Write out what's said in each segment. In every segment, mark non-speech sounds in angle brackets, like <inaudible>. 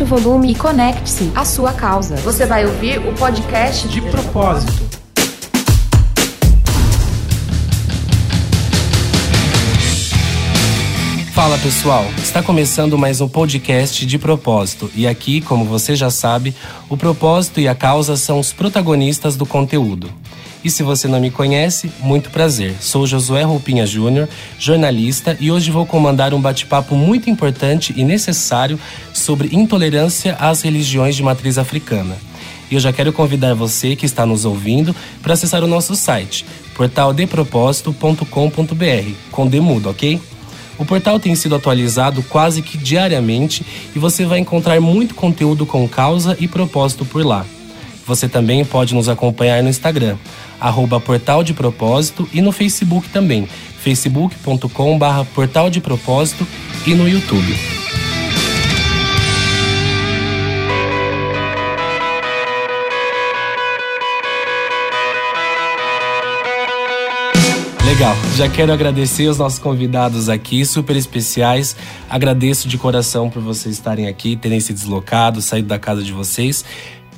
aumente o volume e conecte-se à sua causa. Você vai ouvir o podcast De propósito. Fala pessoal, está começando mais um podcast de propósito e aqui, como você já sabe, o propósito e a causa são os protagonistas do conteúdo. E se você não me conhece, muito prazer. Sou Josué Roupinha Júnior, jornalista, e hoje vou comandar um bate-papo muito importante e necessário sobre intolerância às religiões de matriz africana. E eu já quero convidar você que está nos ouvindo para acessar o nosso site, portaldepropósito.com.br, com demudo, ok? O portal tem sido atualizado quase que diariamente e você vai encontrar muito conteúdo com causa e propósito por lá. Você também pode nos acompanhar no Instagram, arroba Portal de Propósito e no Facebook também, facebook.com barra Portal de Propósito e no YouTube. Legal, já quero agradecer os nossos convidados aqui, super especiais. Agradeço de coração por vocês estarem aqui, terem se deslocado, saído da casa de vocês,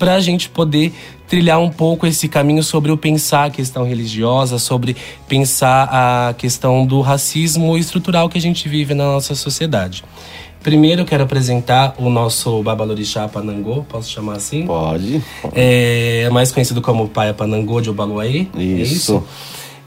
para a gente poder trilhar um pouco esse caminho sobre o pensar a questão religiosa, sobre pensar a questão do racismo estrutural que a gente vive na nossa sociedade. Primeiro eu quero apresentar o nosso Babalorixá Panangô, posso chamar assim? Pode. É mais conhecido como Pai Panangô de Obaluaê. É Isso.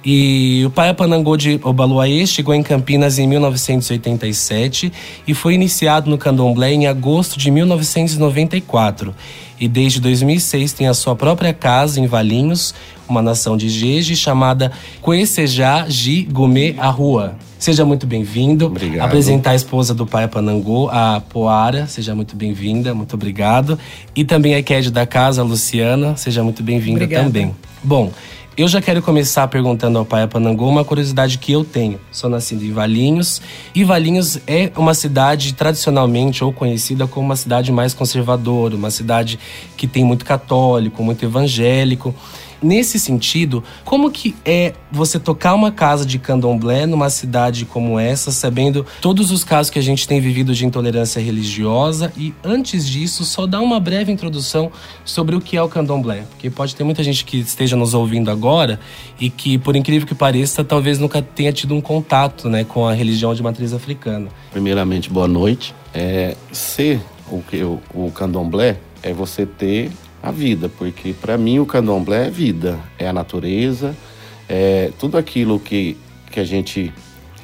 E o Pai Panangô de Obaluaê chegou em Campinas em 1987 e foi iniciado no candomblé em agosto de 1994. E desde 2006 tem a sua própria casa em Valinhos, uma nação de Jeje chamada Coecejá Ji Gomê Arrua. Seja muito bem-vindo. Obrigado. Apresentar a esposa do Pai Panangô, a Poara. Seja muito bem-vinda, muito obrigado. E também a Ked da casa, a Luciana. Seja muito bem-vinda também. Bom, eu já quero começar perguntando ao Pai Panangô uma curiosidade que eu tenho. Sou nascido em Valinhos e Valinhos é uma cidade tradicionalmente ou conhecida como uma cidade mais conservadora, uma cidade que tem muito católico, muito evangélico. Nesse sentido, como que é você tocar uma casa de candomblé numa cidade como essa, sabendo todos os casos que a gente tem vivido de intolerância religiosa e antes disso, só dar uma breve introdução sobre o que é o candomblé, porque pode ter muita gente que esteja nos ouvindo agora e que, por incrível que pareça, talvez nunca tenha tido um contato, né, com a religião de matriz africana. Primeiramente, boa noite. É, ser o que o, o candomblé é você ter a vida, porque para mim o candomblé é vida, é a natureza, é tudo aquilo que, que a gente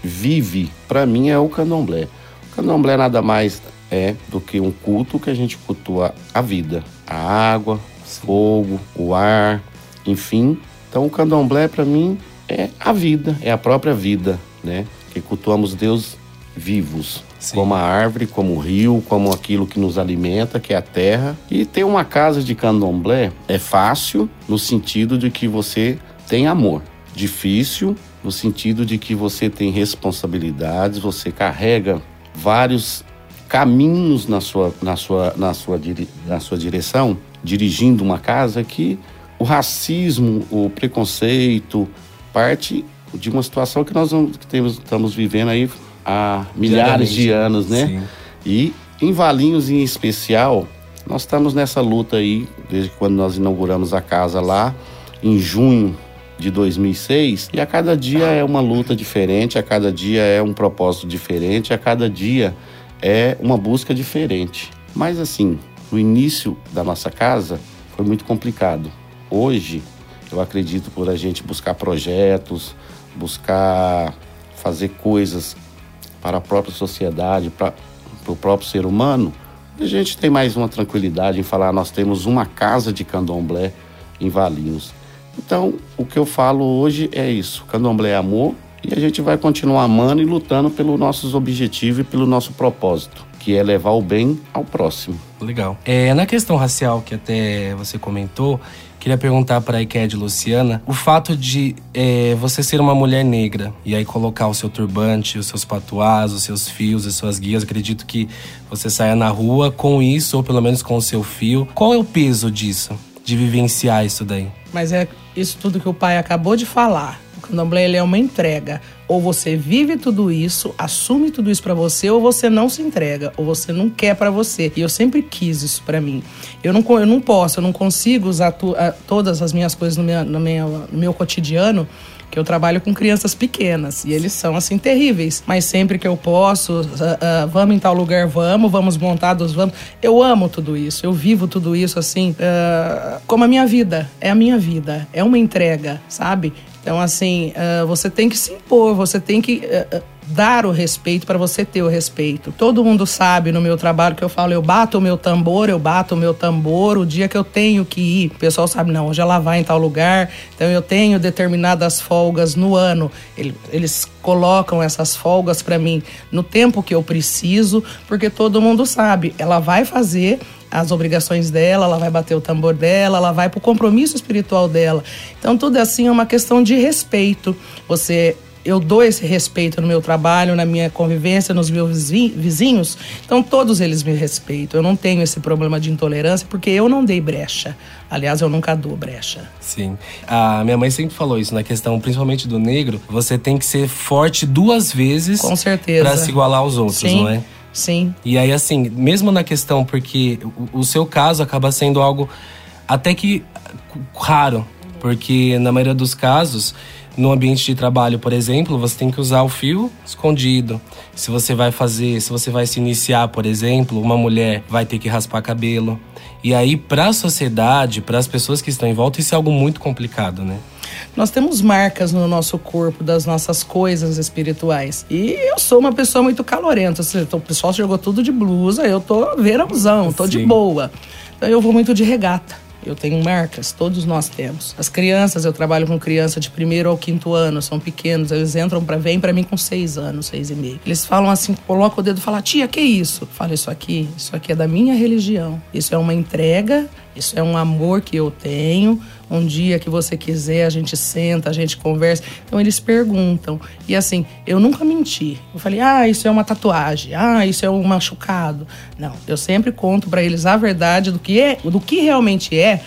vive, para mim é o candomblé. O candomblé nada mais é do que um culto que a gente cultua a vida, a água, fogo, o ar, enfim. Então o candomblé para mim é a vida, é a própria vida, né? Que cultuamos Deus vivos, Sim. como a árvore, como o rio, como aquilo que nos alimenta, que é a terra. E ter uma casa de candomblé é fácil no sentido de que você tem amor. Difícil no sentido de que você tem responsabilidades, você carrega vários caminhos na sua, na sua, na sua, na sua direção, dirigindo uma casa que o racismo, o preconceito, parte de uma situação que nós estamos vivendo aí há milhares de Diariamente. anos, né? Sim. E em Valinhos em especial, nós estamos nessa luta aí, desde quando nós inauguramos a casa lá, em junho de 2006, e a cada dia é uma luta diferente, a cada dia é um propósito diferente, a cada dia é uma busca diferente. Mas assim, no início da nossa casa foi muito complicado. Hoje, eu acredito por a gente buscar projetos, buscar fazer coisas para a própria sociedade, para o próprio ser humano, a gente tem mais uma tranquilidade em falar, nós temos uma casa de candomblé em Valinhos. Então, o que eu falo hoje é isso, candomblé é amor e a gente vai continuar amando e lutando pelos nossos objetivos e pelo nosso propósito, que é levar o bem ao próximo. Legal. É, na questão racial que até você comentou, queria perguntar para a Iked Luciana o fato de é, você ser uma mulher negra e aí colocar o seu turbante, os seus patuás, os seus fios, as suas guias. Acredito que você saia na rua com isso ou pelo menos com o seu fio. Qual é o peso disso? De vivenciar isso daí? Mas é isso tudo que o pai acabou de falar. O candomblé é uma entrega. Ou você vive tudo isso, assume tudo isso para você, ou você não se entrega, ou você não quer para você. E eu sempre quis isso para mim. Eu não, eu não posso, eu não consigo usar tu, a, todas as minhas coisas no meu, no meu, no meu cotidiano que eu trabalho com crianças pequenas e eles são assim terríveis. Mas sempre que eu posso, uh, uh, vamos em tal lugar, vamos, vamos montados, vamos. Eu amo tudo isso, eu vivo tudo isso assim, uh, como a minha vida. É a minha vida, é uma entrega, sabe? Então, assim, você tem que se impor, você tem que dar o respeito para você ter o respeito. Todo mundo sabe no meu trabalho que eu falo, eu bato o meu tambor, eu bato o meu tambor o dia que eu tenho que ir. O pessoal sabe, não, hoje ela vai em tal lugar, então eu tenho determinadas folgas no ano. Eles colocam essas folgas para mim no tempo que eu preciso, porque todo mundo sabe, ela vai fazer as obrigações dela, ela vai bater o tambor dela, ela vai para o compromisso espiritual dela. Então tudo assim é uma questão de respeito. Você eu dou esse respeito no meu trabalho, na minha convivência, nos meus vizinhos, então todos eles me respeitam. Eu não tenho esse problema de intolerância porque eu não dei brecha. Aliás, eu nunca dou brecha. Sim. A minha mãe sempre falou isso na questão, principalmente do negro, você tem que ser forte duas vezes. Com certeza. Para se igualar aos outros, Sim. não é? Sim. E aí, assim, mesmo na questão, porque o, o seu caso acaba sendo algo até que raro, porque na maioria dos casos no ambiente de trabalho, por exemplo, você tem que usar o fio escondido. Se você vai fazer, se você vai se iniciar, por exemplo, uma mulher vai ter que raspar cabelo. E aí, para a sociedade, para as pessoas que estão em volta, isso é algo muito complicado, né? Nós temos marcas no nosso corpo das nossas coisas espirituais. E eu sou uma pessoa muito calorenta. O pessoal jogou tudo de blusa, eu tô verãozão, tô Sim. de boa. Então eu vou muito de regata. Eu tenho marcas, todos nós temos. As crianças, eu trabalho com criança de primeiro ao quinto ano, são pequenos, eles entram para vem para mim com seis anos, seis e meio. Eles falam assim, colocam o dedo e falam, tia, que isso? Fala isso aqui, isso aqui é da minha religião. Isso é uma entrega, isso é um amor que eu tenho. Um dia que você quiser, a gente senta, a gente conversa. Então eles perguntam. E assim, eu nunca menti. Eu falei, ah, isso é uma tatuagem, ah, isso é um machucado. Não, eu sempre conto para eles a verdade do que é, do que realmente é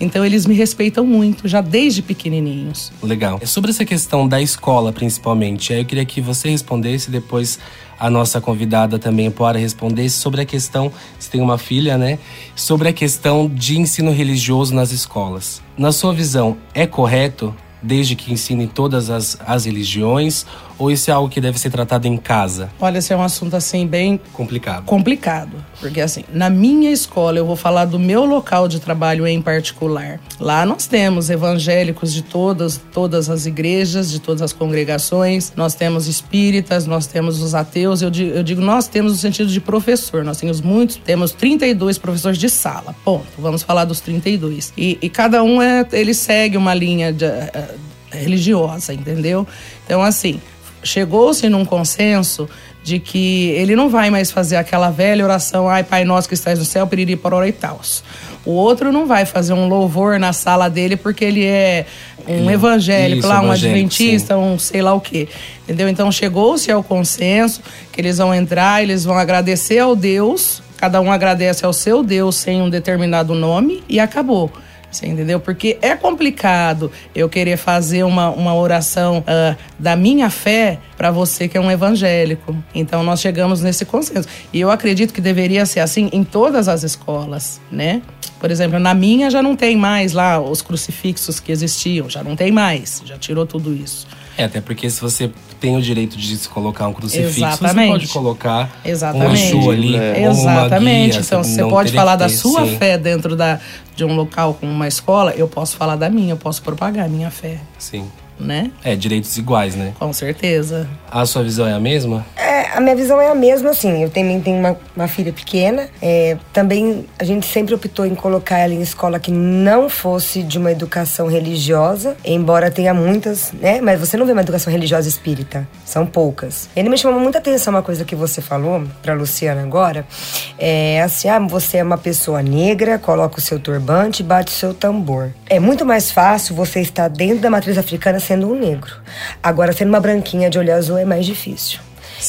então eles me respeitam muito, já desde pequenininhos. Legal. Sobre essa questão da escola, principalmente, eu queria que você respondesse depois a nossa convidada também pode responder sobre a questão, se tem uma filha, né? Sobre a questão de ensino religioso nas escolas. Na sua visão, é correto desde que ensine todas as, as religiões? Ou isso é algo que deve ser tratado em casa? Olha, esse é um assunto assim bem complicado. Complicado, porque assim, na minha escola, eu vou falar do meu local de trabalho em particular. Lá nós temos evangélicos de todas, todas as igrejas, de todas as congregações. Nós temos espíritas, nós temos os ateus. Eu digo, eu digo nós temos no sentido de professor. Nós temos muitos, temos 32 professores de sala. Ponto. Vamos falar dos 32. E, e cada um é, ele segue uma linha de, uh, religiosa, entendeu? Então assim, chegou-se num consenso de que ele não vai mais fazer aquela velha oração, ai Pai Nosso que estás no céu, piriri pororó e tal. O outro não vai fazer um louvor na sala dele porque ele é um evangélico Isso, lá, um adventista, sim. um sei lá o quê. Entendeu? Então chegou-se ao consenso que eles vão entrar, eles vão agradecer ao Deus, cada um agradece ao seu Deus sem um determinado nome e acabou. Você entendeu? Porque é complicado eu querer fazer uma, uma oração uh, da minha fé para você que é um evangélico. Então nós chegamos nesse consenso. E eu acredito que deveria ser assim em todas as escolas, né? Por exemplo, na minha já não tem mais lá os crucifixos que existiam, já não tem mais, já tirou tudo isso. É, até porque se você tem o direito de se colocar um crucifixo, Exatamente. você pode colocar Exatamente. um Exu ali. É. Exatamente. Guia, então, você pode falar da sua sim. fé dentro da, de um local como uma escola, eu posso falar da minha, eu posso propagar a minha fé. Sim né? É, direitos iguais, né? Com certeza. A sua visão é a mesma? É, a minha visão é a mesma, assim. Eu também tenho uma, uma filha pequena. É, também a gente sempre optou em colocar ela em escola que não fosse de uma educação religiosa, embora tenha muitas, né? Mas você não vê uma educação religiosa espírita. São poucas. Ele me chamou muita atenção uma coisa que você falou pra Luciana agora. É assim, ah, você é uma pessoa negra, coloca o seu turbante e bate o seu tambor. É muito mais fácil você estar dentro da matriz africana sendo um negro. Agora, sendo uma branquinha de olho azul é mais difícil.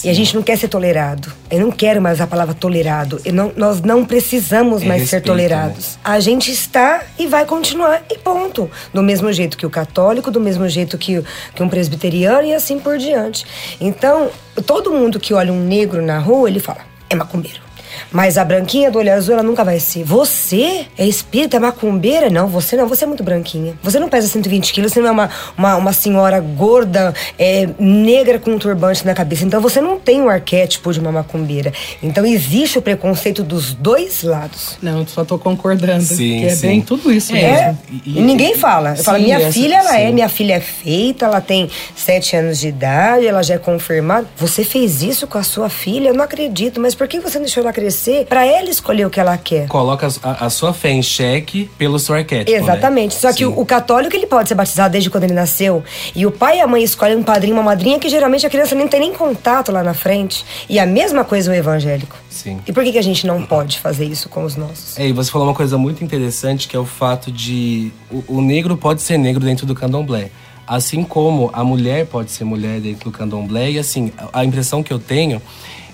E a gente não quer ser tolerado. Eu não quero mais a palavra tolerado. Não, nós não precisamos É mais ser respeito, tolerados. A gente está e vai continuar, e ponto. Do mesmo jeito que o católico, do mesmo jeito que, que um presbiteriano e assim por diante. Então, todo mundo que olha um negro na rua, ele fala, é macumbeiro. Mas a branquinha do olho azul, ela nunca vai ser. Você é espírita, é macumbeira? Não, você não. Você é muito branquinha. Você não pesa 120 quilos, você não é uma, uma, uma senhora gorda, é, negra com um turbante na cabeça. Então você não tem o arquétipo de uma macumbeira. Então existe o preconceito dos dois lados. Não, eu só tô concordando. Sim, que é sim. bem tudo isso É. mesmo. E, E- ninguém fala. Eu falo, Sim, minha essa- filha, ela é, sim. minha filha é feita, ela tem sete anos de idade, ela já é confirmada. Você fez isso com a sua filha? Eu não acredito. Mas por que você não deixou ela crescer? Pra ela escolher o que ela quer. Coloca a, a sua fé em xeque pelo seu arquétipo. né? Exatamente. Só que o, o católico ele pode ser batizado desde quando ele nasceu. E o pai e a mãe escolhem um padrinho, uma madrinha, que geralmente a criança nem tem nem contato lá na frente. E a mesma coisa o evangélico. Sim. E por que, que a gente não pode fazer isso com os nossos? É, e você falou uma coisa muito interessante que é o fato de o, o negro pode ser negro dentro do candomblé. Assim como a mulher pode ser mulher dentro do candomblé. E assim, a impressão que eu tenho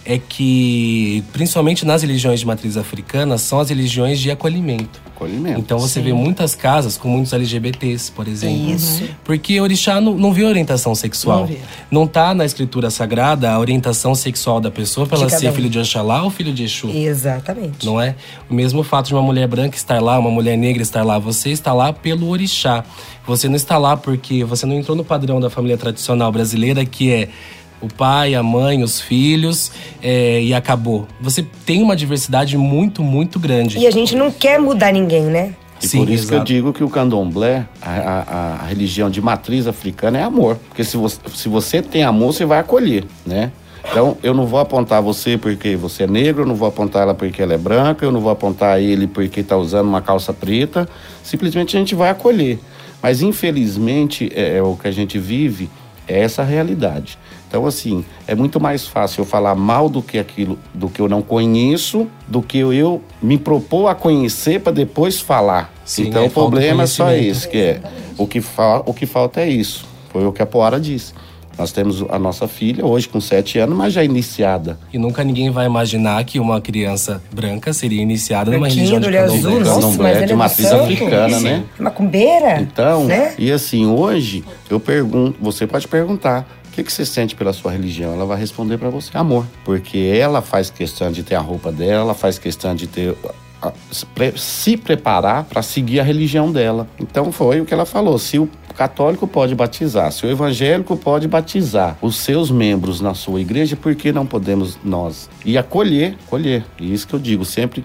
é que, principalmente nas religiões de matriz africana, são as religiões de acolhimento. Acolhimento. Então você vê muitas casas com muitos LGBTs, por exemplo. Isso. Porque orixá não, não vê orientação sexual. Não vê. Não tá na escritura sagrada a orientação sexual da pessoa pra De ela ser um. filho de Oxalá ou filho de Exu. Exatamente. Não é? O mesmo fato de uma mulher branca estar lá, uma mulher negra estar lá. Você está lá pelo orixá. Você não está lá porque você não entrou no padrão da família tradicional brasileira, que é o pai, a mãe, os filhos é, e acabou. Você tem uma diversidade muito, muito grande. E a gente não quer mudar ninguém, né? E Sim, por isso que eu exato. digo que o candomblé, a, a- a religião de matriz africana é amor. Porque se você, se você tem amor, você vai acolher, né? Então, eu não vou apontar você porque você é negro, eu não vou apontar ela porque ela é branca, eu não vou apontar ele porque está usando uma calça preta. Simplesmente a gente vai acolher. Mas, infelizmente, é, é o que a gente vive, é essa realidade. Então, assim, é muito mais fácil eu falar mal do que aquilo, do que eu não conheço, do que eu, eu me propor a conhecer para depois falar. Sim, então, aí o problema é só esse, que é o que, o que falta é isso. Foi o que a Poara disse. Nós temos a nossa filha hoje com sete anos, mas já iniciada. E nunca ninguém vai imaginar que uma criança branca seria iniciada numa religião de candomblé. mas de é matriz africana, né? Macumbeira? Então, Né? e assim, hoje eu pergunto, você pode perguntar, o que, que você sente pela sua religião? Ela vai responder para você, amor. Porque ela faz questão de ter a roupa dela, ela faz questão de ter se preparar para seguir a religião dela. Então foi o que ela falou. Se o católico pode batizar, se o evangélico pode batizar os seus membros na sua igreja, por que não podemos nós? E acolher, acolher. E isso que eu digo sempre.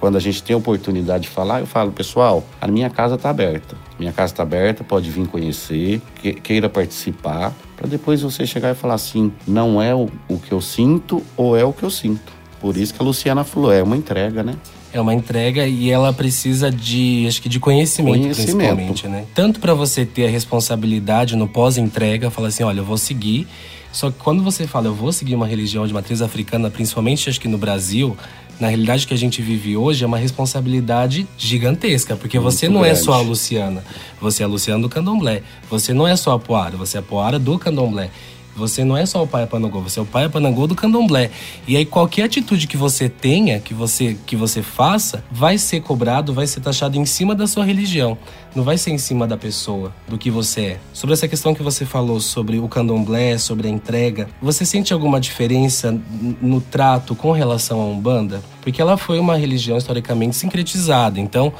Quando a gente tem a oportunidade de falar, eu falo, pessoal, a minha casa está aberta. Minha casa está aberta, pode vir conhecer, que- queira participar, para depois você chegar e falar assim: não é o que eu sinto ou é o que eu sinto. Por isso que a Luciana falou, é uma entrega, né? É uma entrega e ela precisa de, acho que de conhecimento, Conhecimento. principalmente, né? Tanto para você ter a responsabilidade no pós-entrega, falar assim, olha, eu vou seguir. Só que quando você fala, eu vou seguir uma religião de matriz africana, principalmente acho que no Brasil, na realidade que a gente vive hoje é uma responsabilidade gigantesca, porque você não é grande. só a Luciana, você é a Luciana do Candomblé. Você não é só a Poara, você é a Poara do Candomblé. Você não é só o pai Panangô, você é o pai Panangô do candomblé. E aí qualquer atitude que você tenha, que você que você faça, vai ser cobrado, vai ser taxado em cima da sua religião. Não vai ser em cima da pessoa, do que você é. Sobre essa questão que você falou sobre o candomblé, sobre a entrega, você sente alguma diferença no trato com relação à Umbanda? Porque ela foi uma religião historicamente sincretizada. Então,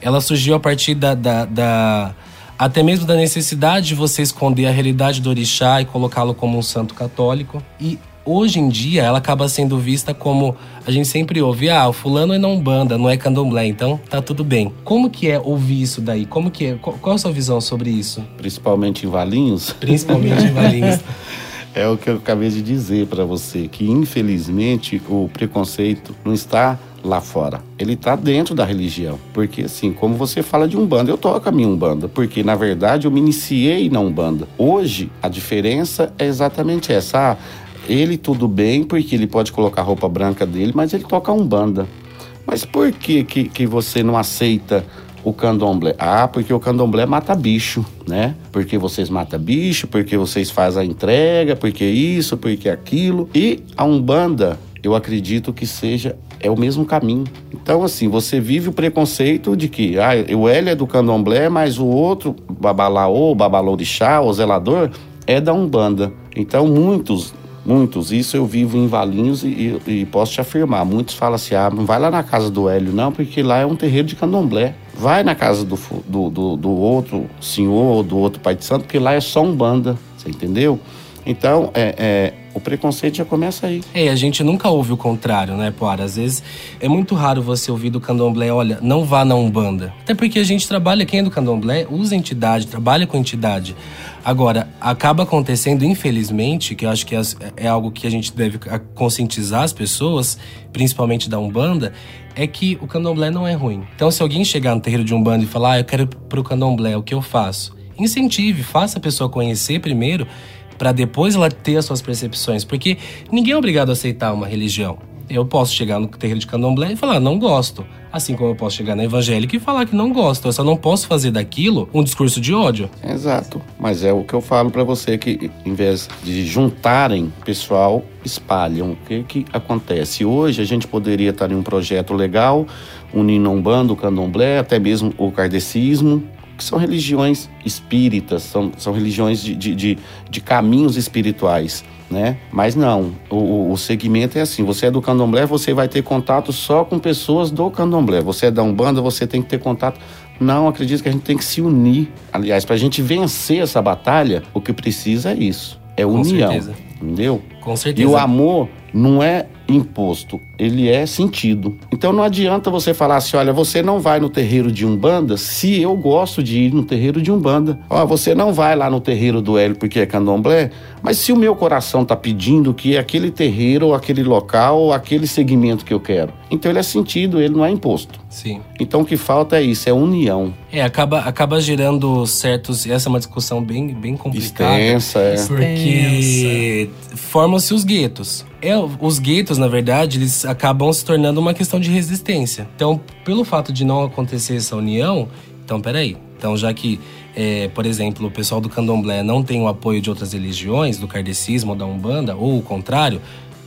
ela surgiu a partir da- da- da até mesmo da necessidade de você esconder a realidade do orixá e colocá-lo como um santo católico. E hoje em dia ela acaba sendo vista como a gente sempre ouve, ah, o fulano é não banda, não é candomblé, então tá tudo bem. Como que é ouvir isso daí? Como que é? Qual, a sua visão sobre isso? Principalmente em Valinhos. Principalmente em Valinhos. <laughs> É o que eu acabei de dizer para você, que infelizmente o preconceito não está lá fora. Ele está dentro da religião. Porque assim, como você fala de Umbanda, eu toco a minha Umbanda, porque na verdade eu me iniciei na Umbanda. Hoje a diferença é exatamente essa. Ah, ele tudo bem porque ele pode colocar a roupa branca dele, mas ele toca Umbanda. Mas por que, que, que você não aceita o candomblé? Ah, porque o candomblé mata bicho, né? Porque vocês matam bicho, porque vocês fazem a entrega, porque isso, porque aquilo. E a Umbanda, eu acredito que seja é o mesmo caminho. Então, assim, você vive o preconceito de que ah, o L é do candomblé, mas o outro, babalaô, babalorixá, o zelador, é da Umbanda. Então, muitos Muitos. Isso eu vivo em Valinhos e, e, posso te afirmar. Muitos falam assim: ah, não vai lá na casa do Hélio, não, porque lá é um terreiro de candomblé. Vai na casa do, do, do, do outro senhor do outro pai de santo, porque lá é só um banda. Você entendeu? Então, é, é, o preconceito já começa aí. É, a gente nunca ouve o contrário, né, Poara? Às vezes é muito raro você ouvir do candomblé, olha, não vá na Umbanda. Até porque a gente trabalha, quem é do candomblé, usa entidade, trabalha com entidade. Agora, acaba acontecendo, infelizmente, que eu acho que é, é algo que a gente deve conscientizar as pessoas, principalmente da Umbanda, é que o candomblé não é ruim. Então, se alguém chegar no terreiro de Umbanda e falar, ah, eu quero ir pro candomblé, o que eu faço? Incentive, faça a pessoa conhecer primeiro para depois ela ter as suas percepções, porque ninguém é obrigado a aceitar uma religião. Eu posso chegar no terreiro de candomblé e falar, não gosto. Assim como eu posso chegar na evangélica e falar que não gosto. Eu só não posso fazer daquilo um discurso de ódio. Exato. Mas é o que eu falo para você, que em vez de juntarem pessoal, espalham. O que que acontece? Hoje a gente poderia estar em um projeto legal, unindo um bando, o candomblé, até mesmo o kardecismo, que são religiões espíritas, são, são religiões de, de, de, de caminhos espirituais. Né? Mas não, o, o segmento é assim: você é do candomblé, você vai ter contato só com pessoas do candomblé. Você é da Umbanda, você tem que ter contato. Não, acredito que a gente tem que se unir. Aliás, para a gente vencer essa batalha, o que precisa é isso: é com união. Certeza. Entendeu? Com certeza. E o amor não é imposto, ele é sentido. Então não adianta você falar assim, olha, você não vai no terreiro de Umbanda se eu gosto de ir no terreiro de Umbanda. Ó, você não vai lá no terreiro do Hélio porque é candomblé, mas se o meu coração tá pedindo que é aquele terreiro, ou aquele local, ou aquele segmento que eu quero. Então ele é sentido, ele não é imposto. Sim. Então o que falta é isso, é união. É, acaba, acaba gerando certos. Essa é uma discussão bem, bem complicada. Extensa, é. Porque formam-se os guetos. É, os guetos, na verdade, eles acabam se tornando uma questão de resistência. Então, pelo fato de não acontecer essa união, então peraí. Então, já que, é, por exemplo, o pessoal do candomblé não tem o apoio de outras religiões, do kardecismo ou da umbanda, ou o contrário,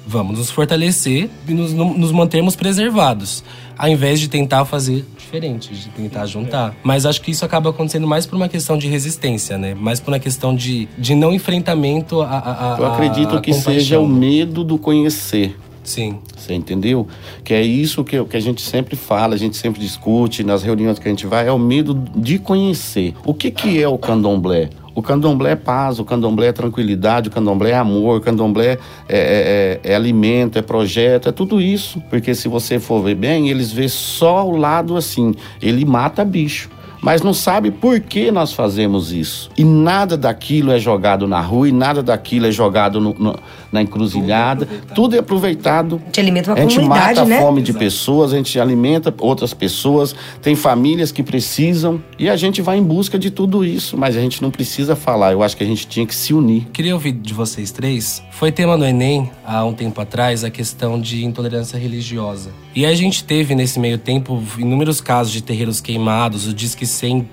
vamos nos fortalecer e nos, nos mantermos preservados, ao invés de tentar fazer diferente, de tentar juntar. Mas acho que isso acaba acontecendo mais por uma questão de resistência, né? Mais por uma questão de, de não enfrentamento a, a Eu acredito a que seja o medo do conhecer. Sim. Você entendeu? Que é isso que, que a gente sempre fala, a gente sempre discute nas reuniões que a gente vai, é o medo de conhecer. O que, que é o candomblé? O candomblé é paz, o candomblé é tranquilidade, o candomblé é amor, o candomblé é, é, é, é, alimento, é projeto, é tudo isso. Porque se você for ver bem, eles vê só o lado assim, ele mata bicho mas não sabe por que nós fazemos isso. E nada daquilo é jogado na rua, e nada daquilo é jogado no, no, na encruzilhada. Tudo é aproveitado. A gente alimenta uma A gente mata né? a fome de pessoas, a gente alimenta outras pessoas, tem famílias que precisam, e a gente vai em busca de tudo isso, mas a gente não precisa falar. Eu acho que a gente tinha que se unir. Queria ouvir de vocês três. Foi tema no Enem, há um tempo atrás, a questão de intolerância religiosa. E a gente teve, nesse meio tempo, inúmeros casos de terreiros queimados, o Disque 100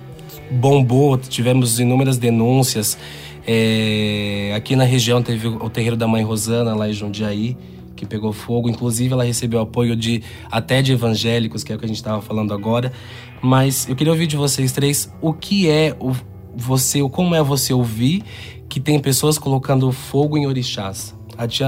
bombou, tivemos inúmeras denúncias. É, aqui na região teve o terreiro da Mãe Rosana, lá em Jundiaí, que pegou fogo. Inclusive, ela recebeu apoio de até de evangélicos, que é o que a gente estava falando agora. Mas eu queria ouvir de vocês três o que é o você, como é você ouvir que tem pessoas colocando fogo em orixás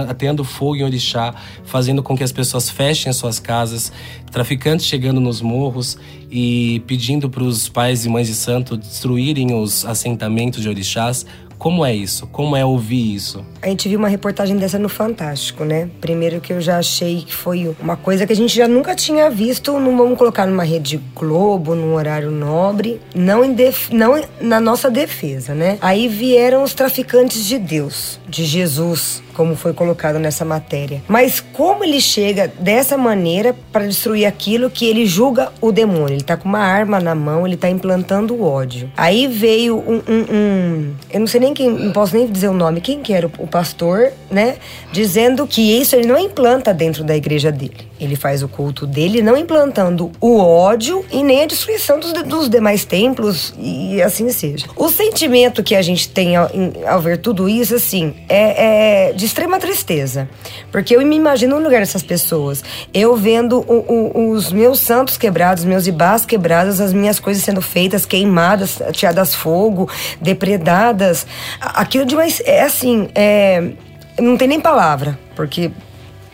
atendo fogo em orixá, fazendo com que as pessoas fechem suas casas, traficantes chegando nos morros e pedindo para os pais e mães de santo destruírem os assentamentos de orixás. Como é isso? Como é ouvir isso? A gente viu uma reportagem dessa no Fantástico, né? Primeiro que eu já achei que foi uma coisa que a gente já nunca tinha visto, não vamos colocar numa rede Globo, num horário nobre, não, em def... não na nossa defesa, né? Aí vieram os traficantes de Deus, de Jesus, como foi colocado nessa matéria. Mas como ele chega dessa maneira para destruir aquilo que ele julga o demônio? Ele tá com uma arma na mão, ele tá implantando o ódio. Aí veio um, um, um eu não sei nem quem, não posso nem dizer o nome, quem que era o, o pastor né, dizendo que isso ele não implanta dentro da igreja dele. Ele faz o culto dele não implantando o ódio e nem a destruição dos, dos demais templos e assim seja. O sentimento que a gente tem ao, ao ver tudo isso, assim, é, é, de extrema tristeza. Porque eu me imagino no lugar dessas pessoas. Eu vendo o, o, os meus santos quebrados, meus ibás quebrados, as minhas coisas sendo feitas, queimadas, tiradas fogo, depredadas. Aquilo de mais. É assim, é, não tem nem palavra, porque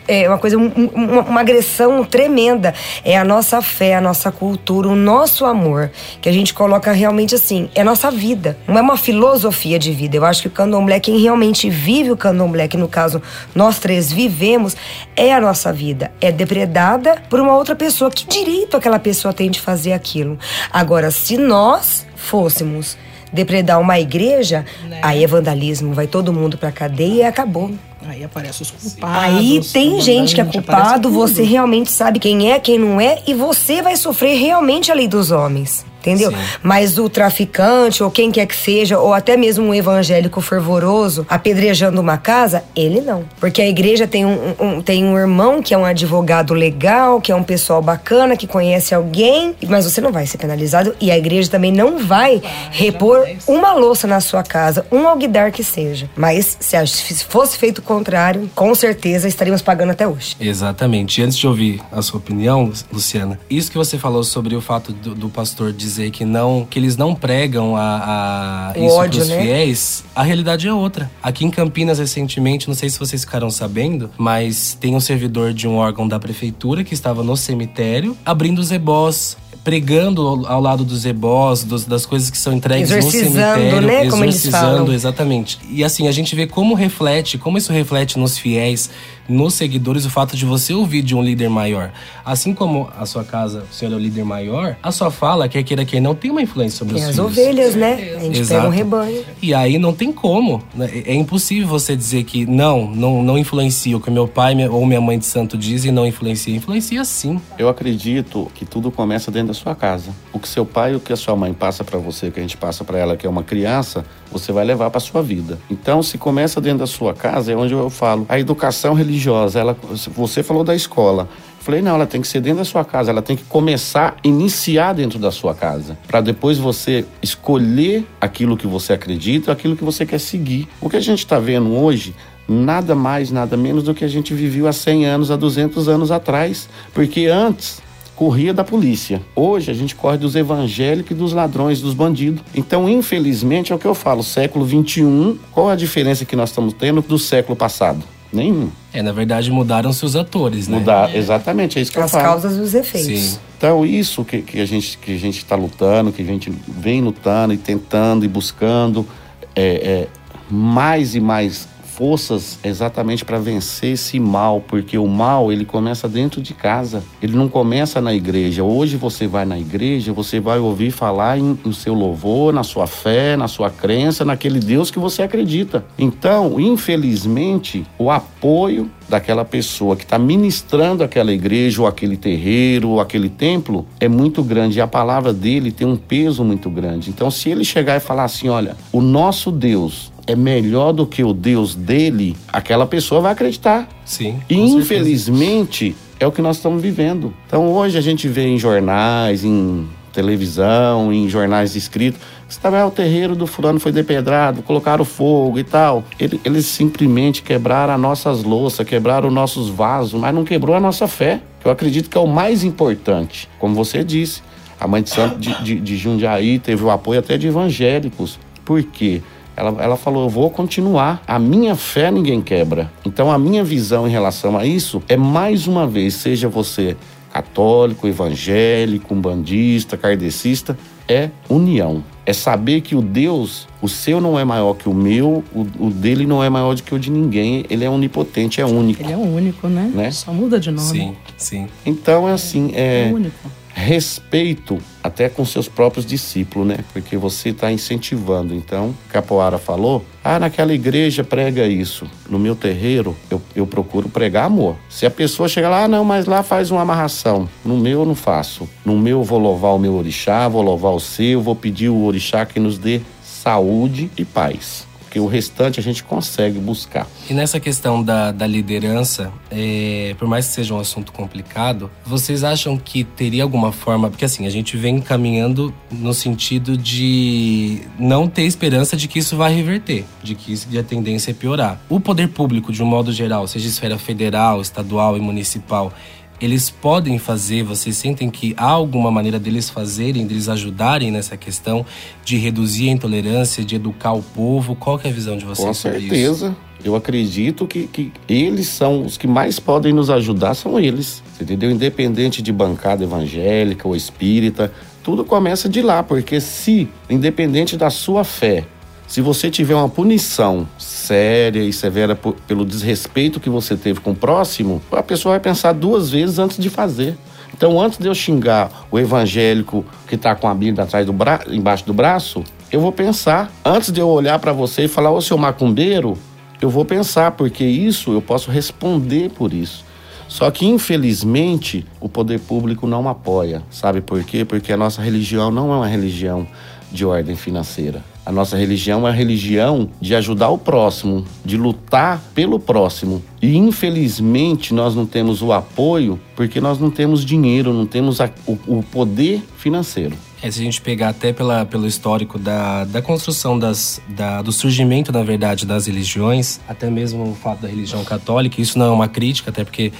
é uma coisa, um, uma, uma, agressão tremenda. É a nossa fé, a nossa cultura, o nosso amor, que a gente coloca realmente assim, é nossa vida. Não é uma filosofia de vida. Eu acho que o candomblé, quem realmente vive o candomblé, que no caso nós três vivemos, é a nossa vida. É depredada por uma outra pessoa. Que direito aquela pessoa tem de fazer aquilo? Agora, se nós fôssemos depredar uma igreja, né? aí é vandalismo, vai todo mundo pra cadeia e acabou. Aí aparece os culpados. Aí tem gente que é culpado, você realmente sabe quem é, quem não é, e você vai sofrer realmente a lei dos homens entendeu? Sim. Mas o traficante, ou quem quer que seja, ou até mesmo um evangélico fervoroso apedrejando uma casa, ele não. Porque a igreja tem um, um, tem um irmão que é um advogado legal, que é um pessoal bacana, que conhece alguém, mas você não vai ser penalizado e a igreja também não vai repor jamais. uma louça na sua casa, um alguidar que seja. Mas se fosse feito o contrário, com certeza estaríamos pagando até hoje. Exatamente. E antes de ouvir a sua opinião, Luciana, isso que você falou sobre o fato do, do pastor dizer dizer que não, que eles não pregam a, a isso ódio, pros né? fiéis, a realidade é outra. Aqui em Campinas, recentemente, não sei se vocês ficaram sabendo, mas tem um servidor de um órgão da prefeitura que estava no cemitério abrindo os ebós pregando ao lado dos ebós, dos, das coisas que são entregues no cemitério, né? Como exorcizando, exatamente. E assim, a gente vê como reflete, como isso reflete nos fiéis, nos seguidores, o fato de você ouvir de um líder maior. Assim como a sua casa, o senhor é o líder maior, a sua fala, quer queira quem não, tem uma influência sobre tem os as filhos. ovelhas, né? A gente Exato. pega um rebanho. E aí não tem como. Né? É, é impossível você dizer que não, não, não influencia o que meu pai ou minha mãe de santo dizem, não influencia. Influencia sim. Eu acredito que tudo começa dentro da sua casa. O que seu pai e o que a sua mãe passa para você, que a gente passa para ela, que é uma criança, você vai levar para sua vida. Então, se começa dentro da sua casa, é onde eu falo. A educação religiosa, ela, você falou da escola. Falei, não, ela tem que ser dentro da sua casa, ela tem que começar, iniciar dentro da sua casa, para depois você escolher aquilo que você acredita, aquilo que você quer seguir. O que a gente está vendo hoje, nada mais, nada menos do que a gente viveu há 100 anos, há 200 anos atrás, porque antes corria da polícia. Hoje a gente corre dos evangélicos e dos ladrões, dos bandidos. Então, infelizmente, é o que eu falo, século 21, qual a diferença que nós estamos tendo do século passado? Nenhum. É, na verdade, mudaram-se os atores, né? Mudar, é. exatamente, é isso que As eu falo. As causas e os efeitos. Sim. Então, isso que, que a gente que a gente está lutando, que a gente vem lutando e tentando e buscando é, é mais e mais forças exatamente para vencer esse mal, porque o mal ele começa dentro de casa, ele não começa na igreja. Hoje você vai na igreja, você vai ouvir falar em, no seu louvor, na sua fé, na sua crença, naquele Deus que você acredita. Então, infelizmente, o apoio daquela pessoa que está ministrando aquela igreja, ou aquele terreiro, ou aquele templo, é muito grande. E a palavra dele tem um peso muito grande. Então, se ele chegar e falar assim: olha, o nosso Deus é melhor do que o Deus dele, aquela pessoa vai acreditar. Sim. E infelizmente é o que nós estamos vivendo. Então hoje a gente vê em jornais, em televisão, em jornais escritos, estava ah, o terreiro do fulano foi depedrado, colocaram fogo e tal. Eles simplesmente quebraram as nossas louças, quebraram os nossos vasos, mas não quebrou a nossa fé. Eu acredito que é o mais importante. Como você disse, a mãe de santo de, de, de Jundiaí teve o apoio até de evangélicos. Por quê? Ela, ela falou: Eu vou continuar. A minha fé ninguém quebra. Então, a minha visão em relação a isso é mais uma vez: seja você católico, evangélico, umbandista, kardecista, é união. É saber que o Deus, o seu não é maior que o meu, o, o, dele não é maior do que o de ninguém. Ele é onipotente, é único. Ele é único, né? né? Só muda de nome. Sim, sim. Então é assim, é. é único respeito até com seus próprios discípulos, né? Porque você está incentivando. Então, Capoara falou: ah, naquela igreja prega isso. No meu terreiro, eu, eu procuro pregar amor. Se a pessoa chegar lá, ah, não, mas lá faz uma amarração. No meu, eu não faço. No meu, eu vou louvar o meu orixá, vou louvar o seu, vou pedir o orixá que nos dê saúde e paz porque o restante a gente consegue buscar. E nessa questão da, da liderança, é, por mais que seja um assunto complicado, vocês acham que teria alguma forma, porque assim, a gente vem caminhando no sentido de não ter esperança de que isso vai reverter, de que isso, de a tendência é piorar. O poder público, de um modo geral, seja esfera federal, estadual e municipal, eles podem fazer, vocês sentem que há alguma maneira deles fazerem, deles ajudarem nessa questão de reduzir a intolerância, de educar o povo? Qual é a visão de vocês Com sobre certeza. isso? Eu acredito que, que eles são os que mais podem nos ajudar, são eles. Entendeu? Independente de bancada evangélica ou espírita, tudo começa de lá, porque se, independente da sua fé, se você tiver uma punição séria e severa por, pelo desrespeito que você teve com o próximo, a pessoa vai pensar duas vezes antes de fazer. Então, antes de eu xingar o evangélico que está com a Bíblia atrás do bra... embaixo do braço, eu vou pensar. Antes de eu olhar para você e falar, ô seu macumbeiro, eu vou pensar, porque isso eu posso responder por isso. Só que, infelizmente, o poder público não apoia. Sabe por quê? Porque a nossa religião não é uma religião de ordem financeira. A nossa religião é uma religião de ajudar o próximo, de lutar pelo próximo. E infelizmente nós não temos o apoio porque nós não temos dinheiro, não temos a, o, o, poder financeiro. É, se a gente pegar até pela, pelo histórico da, da construção das, da, do surgimento, na verdade, das religiões, até mesmo o fato da religião católica, isso não é uma crítica, até porque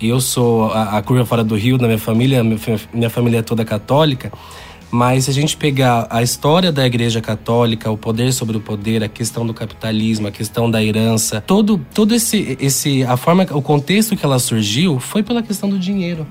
eu sou a, a curva fora do rio da minha família, minha, minha família é toda católica. Mas se a gente pegar a história da Igreja Católica, o poder sobre o poder, a questão do capitalismo, a questão da herança, todo, todo esse, esse, a forma, o contexto que ela surgiu foi pela questão do dinheiro.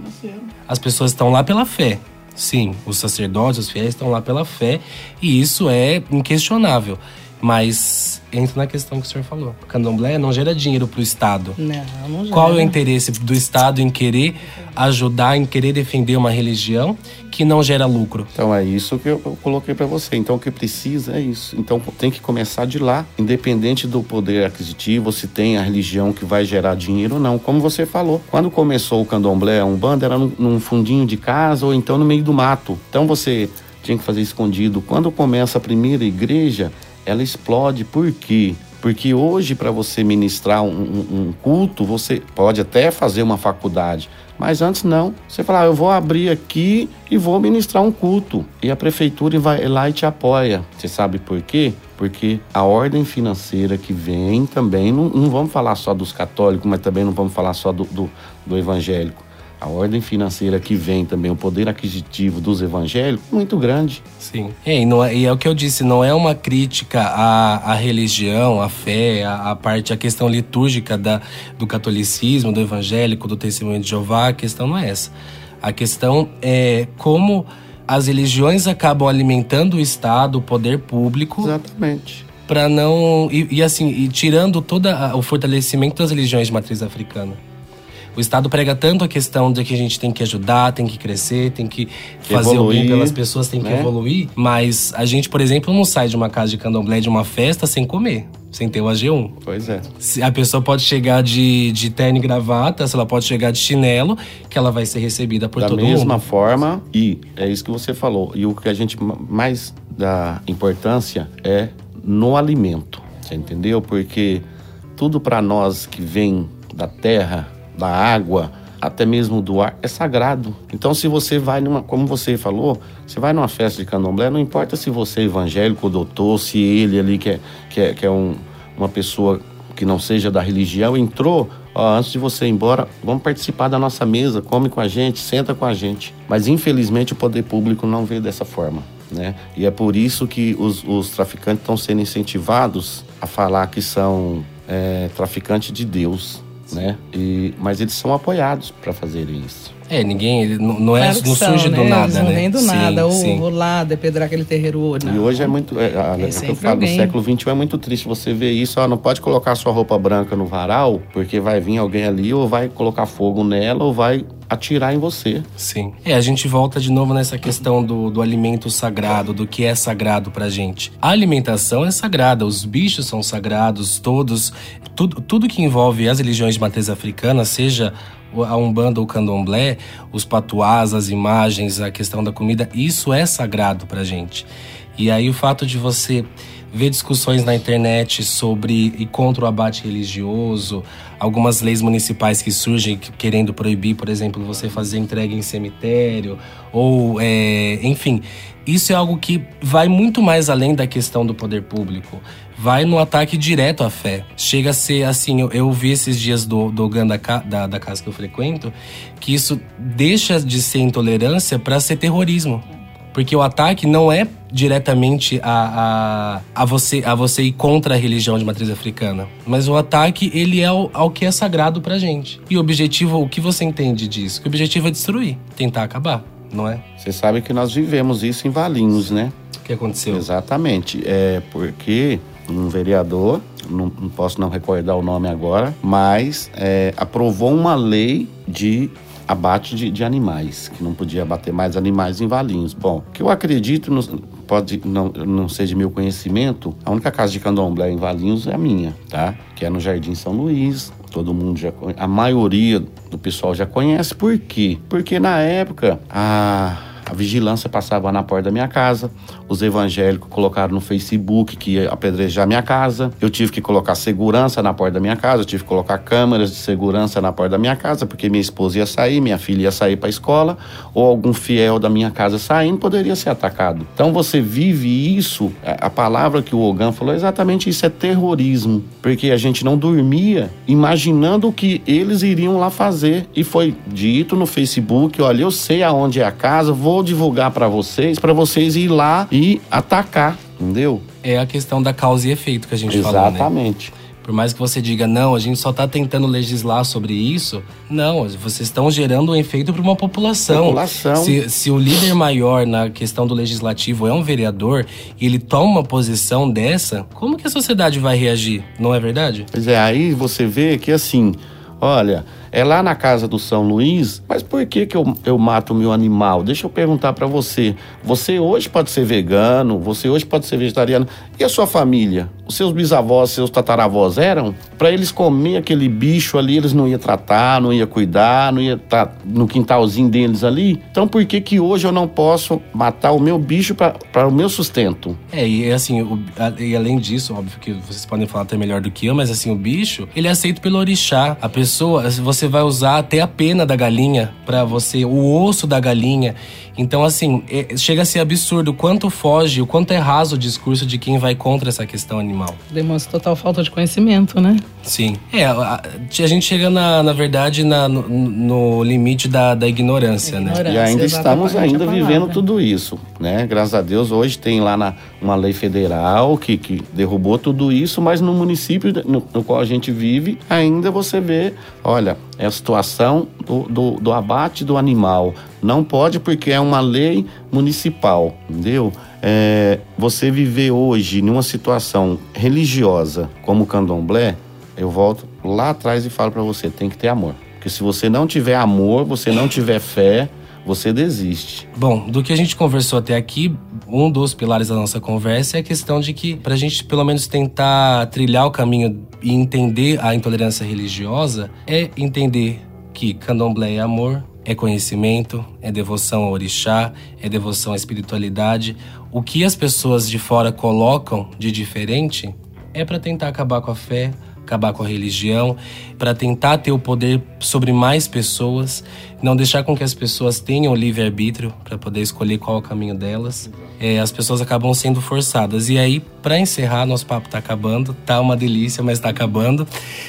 As pessoas estão lá pela fé. Sim, os sacerdotes, os fiéis estão lá pela fé e isso é inquestionável. Mas entra na questão que o senhor falou. O candomblé não gera dinheiro para o Estado. Não, não gera. Qual é o interesse do Estado em querer ajudar, em querer defender uma religião que não gera lucro? Então é isso que eu coloquei para você. Então o que precisa é isso. Então tem que começar de lá, independente do poder aquisitivo, se tem a religião que vai gerar dinheiro ou não. Como você falou, quando começou o candomblé, a Umbanda era num, num fundinho de casa ou então no meio do mato. Então você tinha que fazer escondido. Quando começa a primeira igreja, ela explode. Por quê? Porque hoje, para você ministrar um, um, culto, você pode até fazer uma faculdade, mas antes não. Você fala, ah, eu vou abrir aqui e vou ministrar um culto. E a prefeitura vai lá e te apoia. Você sabe por quê? Porque a ordem financeira que vem também, não, não vamos falar só dos católicos, mas também não vamos falar só do, do, do evangélico a ordem financeira que vem também, o poder aquisitivo dos evangélicos, muito grande. Sim. E, não é, e é o que eu disse, não é uma crítica à, à religião, à fé, à, à, parte, a questão litúrgica da, do catolicismo, do evangélico, do testemunho de Jeová, a questão não é essa. A questão é como as religiões acabam alimentando o Estado, o poder público. Exatamente para não e, e, assim e tirando todo o fortalecimento das religiões de matriz africana o Estado prega tanto a questão de que a gente tem que ajudar, tem que crescer, tem que fazer evoluir, o bem pelas pessoas, tem que né? evoluir. Mas a gente, por exemplo, não sai de uma casa de candomblé, de uma festa, sem comer sem ter o AG1. Pois é. A pessoa pode chegar de, de terno e gravata, ela pode chegar de chinelo, que ela vai ser recebida por da todo mundo. Da mesma forma, e é isso que você falou. E o que a gente mais dá importância é no alimento. Você entendeu? Porque tudo para nós que vem da terra da água, até mesmo do ar, é sagrado. Então, se você vai numa, como você falou, você vai numa festa de candomblé, não importa se você é evangélico ou doutor, se ele ali que é, que é, que é um, uma pessoa que não seja da religião, entrou, ó, antes de você ir embora, vamos participar da nossa mesa, come com a gente, senta com a gente. Mas, infelizmente, o poder público não vê dessa forma. Né? E é por isso que os, os traficantes estão sendo incentivados a falar que são é, traficantes de Deus né? E, mas eles são apoiados para fazerem isso. É, ninguém, ele não, não, é, claro não são, surge né? do nada, eles não né? vem do sim, nada, ou sim. vou lá depedrar aquele terreiro. Não. E hoje é muito, é, é, é que eu falo, alguém. no século XXI é muito triste você ver isso, ó, não pode colocar sua roupa branca no varal, porque vai vir alguém ali ou vai colocar fogo nela ou vai atirar em você. Sim. É, a gente volta de novo nessa questão do, do alimento sagrado, do que é sagrado pra gente. A alimentação é sagrada, os bichos são sagrados, todos, tudo, tudo que envolve as religiões de matriz africana, seja a Umbanda ou o Candomblé, os patuás, as imagens, a questão da comida, isso é sagrado pra gente. E aí o fato de você vê discussões na internet sobre e contra o abate religioso, algumas leis municipais que surgem querendo proibir, por exemplo, você fazer entrega em cemitério, ou, é, enfim, isso é algo que vai muito mais além da questão do poder público. Vai no ataque direto à fé. Chega a ser assim, eu, eu vi esses dias do, do GAN da, da, da casa que eu frequento, que isso deixa de ser intolerância para ser terrorismo. Porque o ataque não é diretamente a, a, a, você, a você ir contra a religião de matriz africana. Mas o ataque, ele é ao, ao que é sagrado pra gente. E o objetivo, o que você entende disso? Que o objetivo é destruir, tentar acabar, não é? Você sabe que nós vivemos isso em Valinhos, né? O que aconteceu? Exatamente. É porque um vereador, não, não posso não recordar o nome agora, mas é, aprovou uma lei de abate de, de, animais, que não podia abater mais animais em Valinhos. Bom, que eu acredito, no, pode não, não ser de meu conhecimento, a única casa de candomblé em Valinhos é a minha, tá? Que é no Jardim São Luís. Todo mundo já a maioria do pessoal já conhece. Por quê? Porque na época a a vigilância passava na porta da minha casa, os evangélicos colocaram no Facebook que ia apedrejar minha casa. Eu tive que colocar segurança na porta da minha casa, eu tive que colocar câmeras de segurança na porta da minha casa, porque minha esposa ia sair, minha filha ia sair para a escola, ou algum fiel da minha casa saindo poderia ser atacado. Então você vive isso, a palavra que o Ogan falou, exatamente isso é terrorismo, porque a gente não dormia imaginando o que eles iriam lá fazer. E foi dito no Facebook: olha, eu sei aonde é a casa, vou vou divulgar para vocês, para vocês ir lá e atacar, entendeu? É a questão da causa e efeito que a gente Exatamente. falou, né? Exatamente. Por mais que você diga, não, a gente só está tentando legislar sobre isso, não, vocês estão gerando um efeito para uma população. população. Se, se, o líder maior na questão do legislativo é um vereador e ele toma uma posição dessa, como que a sociedade vai reagir? Não é verdade? Pois é, aí você vê que assim, olha, é lá na casa do São Luís, mas por que, que eu, eu mato o meu animal? Deixa eu perguntar para você. Você hoje pode ser vegano, você hoje pode ser vegetariano. E a sua família? Seus bisavós, seus tataravós eram? Para eles comer aquele bicho ali, eles não iam tratar, não iam cuidar, não iam estar tá no quintalzinho deles ali. Então por que que hoje eu não posso matar o meu bicho para o meu sustento? É, e assim, o, e além disso, óbvio que vocês podem falar até melhor do que eu, mas assim, o bicho, ele é aceito pelo orixá. A pessoa, você você vai usar até a pena da galinha para você, o osso da galinha. Então, assim, é, chega a ser absurdo o quanto foge, o quanto é raso o discurso de quem vai contra essa questão animal. Demonstra total falta de conhecimento, né? Sim. É, a, a gente chega, na, na verdade, na, no, no limite da, da ignorância, ignorância, né? E ainda estamos ainda vivendo tudo isso, né? Graças a Deus, hoje tem lá na, uma lei federal que, que derrubou tudo isso, mas no município no, no qual a gente vive, ainda você vê, olha, é a situação do, do, do abate do animal. Não pode porque é uma lei municipal, entendeu? É, você viver hoje numa situação religiosa como o candomblé, eu volto lá atrás e falo para você, tem que ter amor. Porque se você não tiver amor, você não tiver fé, você desiste. Bom, do que a gente conversou até aqui, um dos pilares da nossa conversa é a questão de que, para a gente pelo menos tentar trilhar o caminho e entender a intolerância religiosa, é entender que candomblé é amor, é conhecimento, é devoção ao orixá, é devoção à espiritualidade. O que as pessoas de fora colocam de diferente é para tentar acabar com a fé, acabar com a religião, para tentar ter o poder sobre mais pessoas, não deixar com que as pessoas tenham livre-arbítrio para poder escolher qual é o caminho delas. É, as pessoas acabam sendo forçadas. E aí, para encerrar, nosso papo está acabando, tá uma delícia, mas está acabando.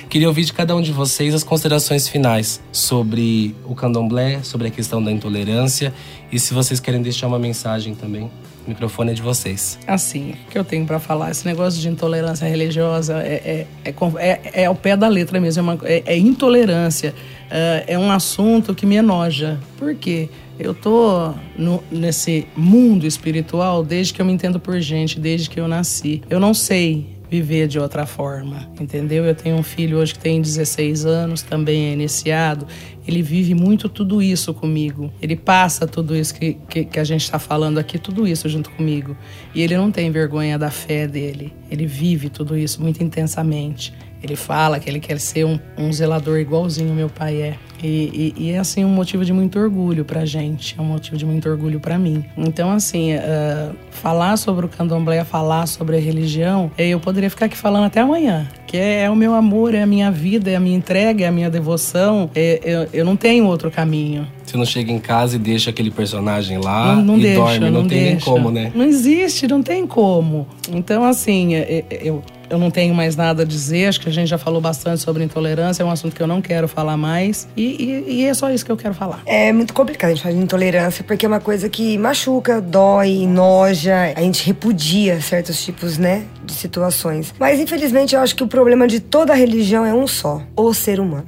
Queria ouvir de cada um de vocês as considerações finais sobre o candomblé, sobre a questão da intolerância e se vocês querem deixar uma mensagem também. O microfone é de vocês. Assim, o que eu tenho para falar, esse negócio de intolerância religiosa é, é, é, é, é ao pé da letra mesmo, é, uma, é, é intolerância. É, é um assunto que me enoja. Por quê? Eu tô no, nesse mundo espiritual desde que eu me entendo por gente, desde que eu nasci. Eu não sei viver de outra forma, entendeu? Eu tenho um filho hoje que tem 16 anos, também é iniciado. ele vive muito tudo isso comigo. Ele passa tudo isso que, que, que a gente está falando aqui, tudo isso junto comigo. E ele não tem vergonha da fé dele. Ele vive tudo isso muito intensamente. Ele fala que ele quer ser um, um zelador igualzinho meu pai é. E, e, e, é assim um motivo de muito orgulho pra gente, é um motivo de muito orgulho para mim. Então, assim, uh, falar sobre o candomblé, falar sobre a religião, eu poderia ficar aqui falando até amanhã. Que é, é o meu amor, é a minha vida, é a minha entrega, é a minha devoção. É, eu, eu não tenho outro caminho. Você não chega em casa e deixa aquele personagem lá não, não e deixa, dorme, não, não tem deixa. nem como, né? Não existe, não tem como. Então, assim, eu eu não tenho mais nada a dizer, acho que a gente já falou bastante sobre intolerância, é um assunto que eu não quero falar mais. E, e, e é só isso que eu quero falar. É muito complicado a gente falar de intolerância, porque é uma coisa que machuca, dói, noja, a gente repudia certos tipos, né, de situações. Mas infelizmente eu acho que o problema de toda religião é um só: o ser humano.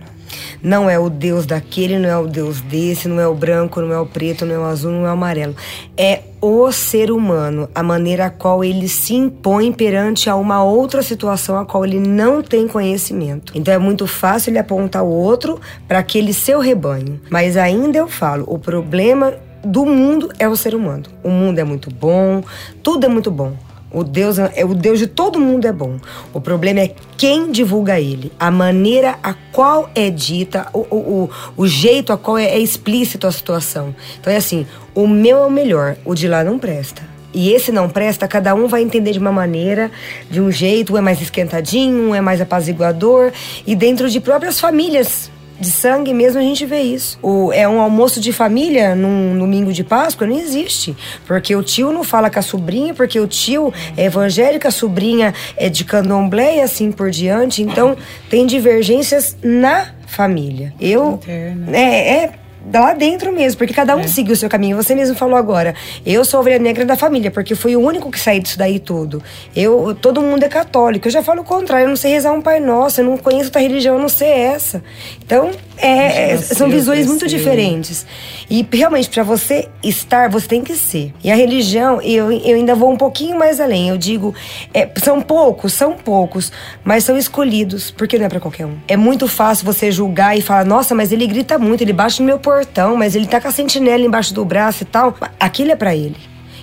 Não é o Deus daquele, não é o Deus desse, não é o branco, não é o preto, não é o azul, não é o amarelo. É o ser humano, a maneira a qual ele se impõe perante a uma outra situação a qual ele não tem conhecimento. Então é muito fácil ele apontar o outro para aquele seu rebanho. Mas ainda eu falo, o problema do mundo é o ser humano. O mundo é muito bom, tudo é muito bom. O Deus é o Deus de todo mundo é bom. O problema é quem divulga ele, a maneira a qual é dita, o, o, o jeito a qual é, é explícito a situação. Então é assim, o meu é o melhor, o de lá não presta. E esse não presta, cada um vai entender de uma maneira, de um jeito, um é mais esquentadinho, um é mais apaziguador, e dentro de próprias famílias de sangue mesmo a gente vê isso. O, é um almoço de família num domingo de Páscoa? Não existe. Porque o tio não fala com a sobrinha, porque o tio é evangélico, a sobrinha é de candomblé e assim por diante. Então, tem divergências na família. Eu. Interna. É, é lá dentro mesmo, porque cada um É. seguiu o seu caminho. Você mesmo falou agora, eu sou a ovelha negra da família, porque fui o único que saí disso daí tudo. Eu, todo mundo é católico. Eu já falo o contrário, eu não sei rezar um Pai Nosso, eu não conheço outra religião, eu não sei essa. Então, é, é, Nasceu, são visões muito cresceu. diferentes. E realmente, para você estar, você tem que ser. E a religião, eu, eu ainda vou um pouquinho mais além. Eu digo, é, são poucos, são poucos, mas são escolhidos, porque não é para qualquer um. É muito fácil você julgar e falar, nossa, mas ele grita muito, ele bate no meu portão, mas ele tá com a sentinela embaixo do braço e tal. Aquilo é para ele.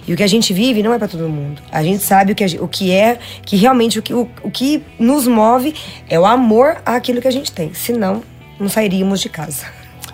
E o que a gente vive não é para todo mundo. A gente sabe o que, a gen- o que é, que realmente o que, o, o que nos move é o amor àquilo que a gente tem. Senão, não sairíamos de casa.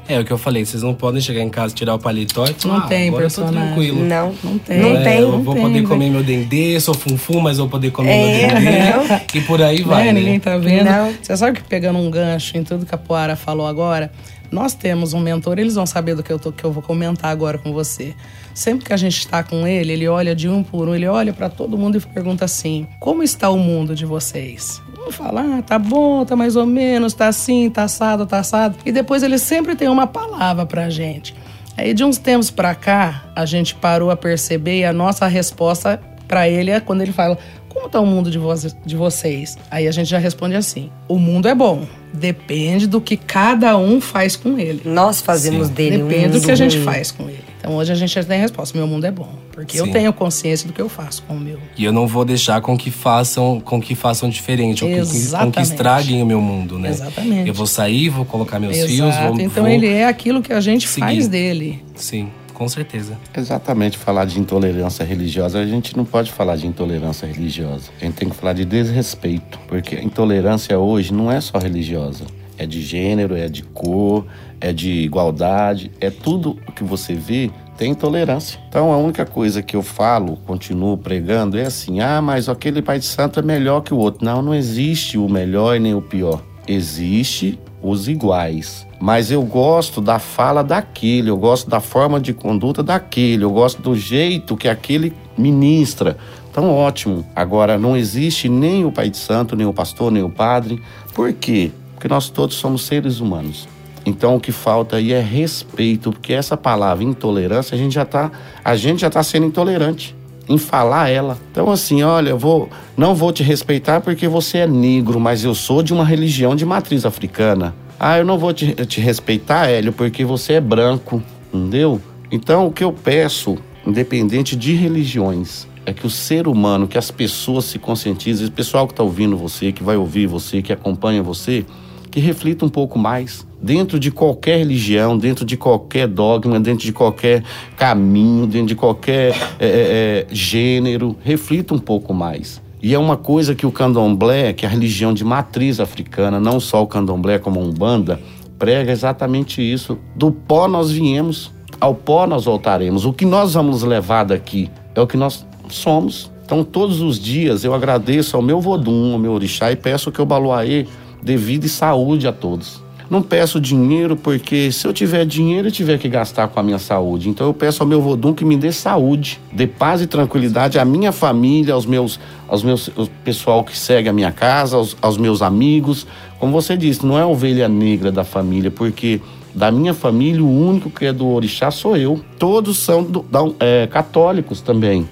É o que eu falei, vocês não podem chegar em casa, tirar o paletó e falar, Não tem agora eu tô tranquilo. Não, Não tem. Não É, tem. Eu não vou tem, poder vai. comer meu dendê, sou funfu, mas vou poder comer É, meu dendê. não. E por aí vai, né? né? Ninguém tá vendo. Não. Você sabe que pegando um gancho em tudo que a Poara falou agora, nós temos um mentor, eles vão saber do que eu, tô, que eu vou comentar agora com você. Sempre que a gente está com ele, ele olha de um por um, ele olha para todo mundo e pergunta assim: como está o mundo de vocês? Vamos falar, ah, tá bom, tá mais ou menos, tá assim, tá assado, tá assado. E depois ele sempre tem uma palavra pra gente. Aí de uns tempos pra cá, a gente parou a perceber e a nossa resposta pra ele é quando ele fala: Como tá o mundo de, vo de vocês? Aí a gente já responde assim: O mundo é bom. Depende do que cada um faz com ele. Nós fazemos Sim. dele um Depende do mundo que a gente ruim. faz com ele. Então hoje a gente já tem a resposta: Meu mundo é bom. Porque eu Sim. tenho consciência do que eu faço com o meu. E eu não vou deixar com que façam, com que façam diferente, ou com que, com que estraguem o meu mundo, né? Exatamente. Eu vou sair, vou colocar meus fios, Exato. vou. então vou- ele é aquilo que a gente seguir. faz dele. Sim, com certeza. Exatamente, falar de intolerância religiosa, a gente não pode falar de intolerância religiosa. A gente tem que falar de desrespeito, porque a intolerância hoje não é só religiosa. É de gênero, é de cor, é de igualdade, é tudo o que você vê tem intolerância. Então a única coisa que eu falo, continuo pregando, é assim: ah, mas aquele pai de santo é melhor que o outro. Não, não existe o melhor e nem o pior. Existe os iguais. Mas eu gosto da fala daquele, eu gosto da forma de conduta daquele, eu gosto do jeito que aquele ministra. Então, ótimo. Agora, não existe nem o pai de santo, nem o pastor, nem o padre. Por quê? Porque nós todos somos seres humanos. Então o que falta aí é respeito, porque essa palavra intolerância, a gente já tá, a gente já tá sendo intolerante em falar ela. Então assim, olha, eu vou, não vou te respeitar porque você é negro, mas eu sou de uma religião de matriz africana. Ah, eu não vou te, te respeitar, Hélio, porque você é branco, entendeu? Então o que eu peço, independente de religiões, é que o ser humano, que as pessoas se conscientizem, o pessoal que está ouvindo você, que vai ouvir você, que acompanha você, que reflita um pouco mais dentro de qualquer religião, dentro de qualquer dogma, dentro de qualquer caminho, dentro de qualquer é, é, gênero, reflita um pouco mais. E é uma coisa que o candomblé, que é a religião de matriz africana, não só o candomblé como a umbanda, prega exatamente isso. Do pó nós viemos, ao pó nós voltaremos. O que nós vamos levar daqui é o que nós somos. Então, todos os dias eu agradeço ao meu Vodum, ao meu orixá e peço que o Baluaê dê vida e saúde a todos. Não peço dinheiro porque se eu tiver dinheiro eu tiver que gastar com a minha saúde. Então eu peço ao meu Vodum que me dê saúde, dê paz e tranquilidade à minha família, aos meus, aos meus ao pessoal que segue a minha casa, aos, aos meus amigos. Como você disse, não é a ovelha negra da família, porque da minha família o único que é do orixá sou eu. Todos são do, da, é, católicos também.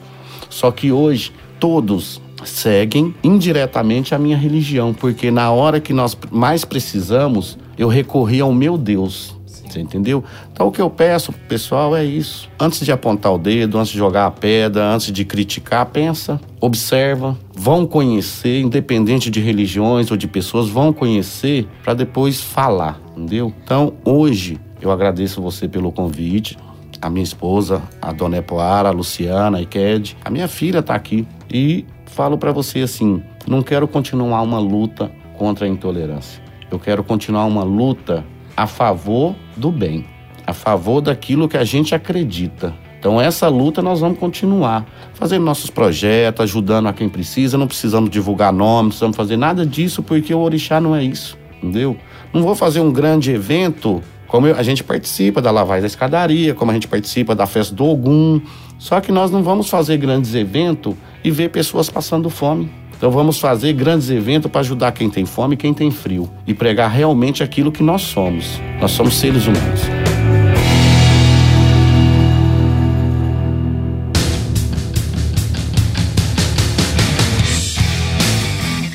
Só que hoje todos seguem indiretamente a minha religião, porque na hora que nós mais precisamos, eu recorri ao meu Deus. Você entendeu? Então o que eu peço, pessoal, é isso. Antes de apontar o dedo, antes de jogar a pedra, antes de criticar, pensa, observa, vão conhecer, independente de religiões ou de pessoas, vão conhecer para depois falar, entendeu? Então hoje eu agradeço você pelo convite a minha esposa, a Dona Epoara, a Luciana, a Iked, a minha filha está aqui. E falo para você assim: não quero continuar uma luta contra a intolerância. Eu quero continuar uma luta a favor do bem, a favor daquilo que a gente acredita. Então, essa luta nós vamos continuar fazendo nossos projetos, ajudando a quem precisa. Não precisamos divulgar nomes, não precisamos fazer nada disso, porque o Orixá não é isso, entendeu? Não vou fazer um grande evento como a gente participa da lavagem da escadaria, como a gente participa da festa do Ogum. Só que nós não vamos fazer grandes eventos e ver pessoas passando fome. Então vamos fazer grandes eventos para ajudar quem tem fome e quem tem frio e pregar realmente aquilo que nós somos. Nós somos seres humanos.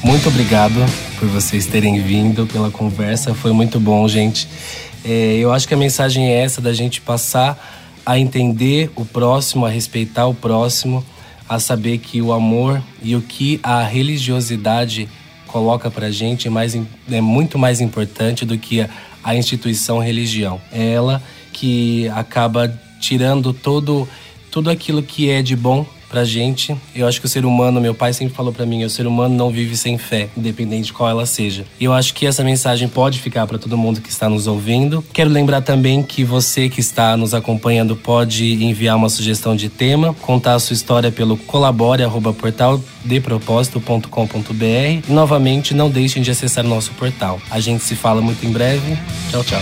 Muito obrigado por vocês terem vindo pela conversa. Foi muito bom, gente. É, eu acho que a mensagem é essa da gente passar a entender o próximo, a respeitar o próximo, a saber que o amor e o que a religiosidade coloca pra gente é, mais, é muito mais importante do que a, a instituição religião. É ela que acaba tirando todo, tudo aquilo que é de bom pra gente. Eu acho que o ser humano, meu pai sempre falou para mim, o ser humano não vive sem fé, independente de qual ela seja. E eu acho que essa mensagem pode ficar para todo mundo que está nos ouvindo. Quero lembrar também que você que está nos acompanhando pode enviar uma sugestão de tema, contar a sua história pelo colabore@portaldepropósito.com.br. Novamente, não deixem de acessar nosso portal. A gente se fala muito em breve. Tchau, tchau.